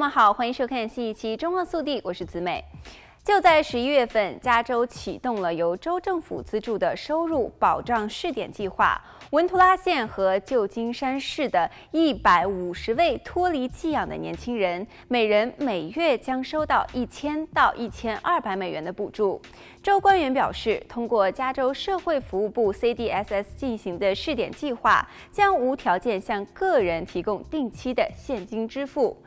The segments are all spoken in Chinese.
们好，欢迎收看新一期《中澳速递》，我是子美。就在十一月份，加州启动了由州政府资助的收入保障试点计划。文图拉县和旧金山市的一百五十位脱离寄养的年轻人，每人每月将收到一千到一千二百美元的补助。州官员表示，通过加州社会服务部 CDSS 进行的试点计划，将无条件向个人提供定期的现金支付。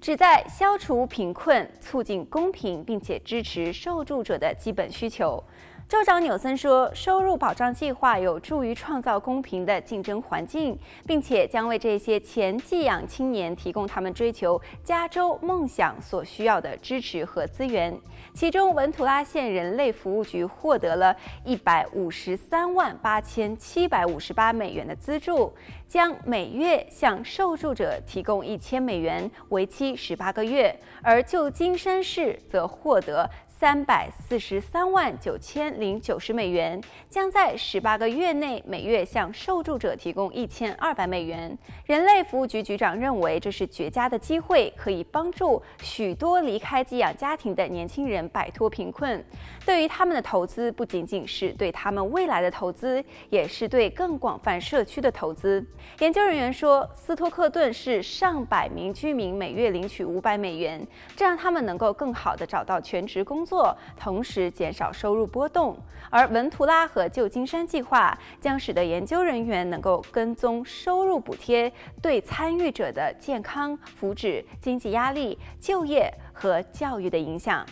旨在消除贫困、促进公平，并且支持受助者的基本需求。州长纽森说，收入保障计划有助于创造公平的竞争环境，并且将为这些前寄养青年提供他们追求加州梦想所需要的支持和资源。其中，文图拉县人类服务局获得了一百五十三万八千七百五十八美元的资助，将每月向受助者提供一千美元，为期十八个月。而旧金山市则获得。三百四十三万九千零九十美元，将在十八个月内每月向受助者提供一千二百美元。人类服务局局长认为这是绝佳的机会，可以帮助许多离开寄养家庭的年轻人摆脱贫困。对于他们的投资，不仅仅是对他们未来的投资，也是对更广泛社区的投资。研究人员说，斯托克顿是上百名居民每月领取五百美元，这让他们能够更好地找到全职工。做，同时减少收入波动，而文图拉和旧金山计划将使得研究人员能够跟踪收入补贴对参与者的健康、福祉、经济压力、就业和教育的影响。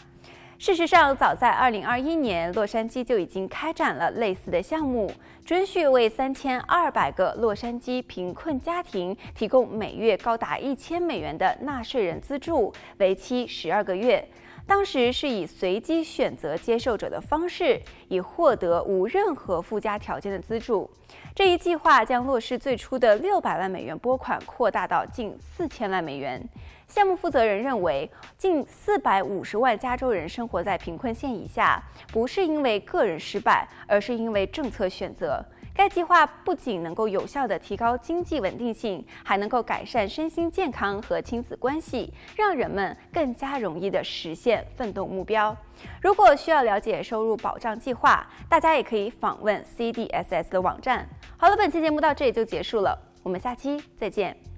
事实上，早在2021年，洛杉矶就已经开展了类似的项目，准许为3200个洛杉矶贫困家庭提供每月高达1000美元的纳税人资助，为期12个月。当时是以随机选择接受者的方式，以获得无任何附加条件的资助。这一计划将落实最初的六百万美元拨款扩大到近四千万美元。项目负责人认为，近四百五十万加州人生活在贫困线以下，不是因为个人失败，而是因为政策选择。该计划不仅能够有效地提高经济稳定性，还能够改善身心健康和亲子关系，让人们更加容易地实现奋斗目标。如果需要了解收入保障计划，大家也可以访问 CDSS 的网站。好了，本期节目到这里就结束了，我们下期再见。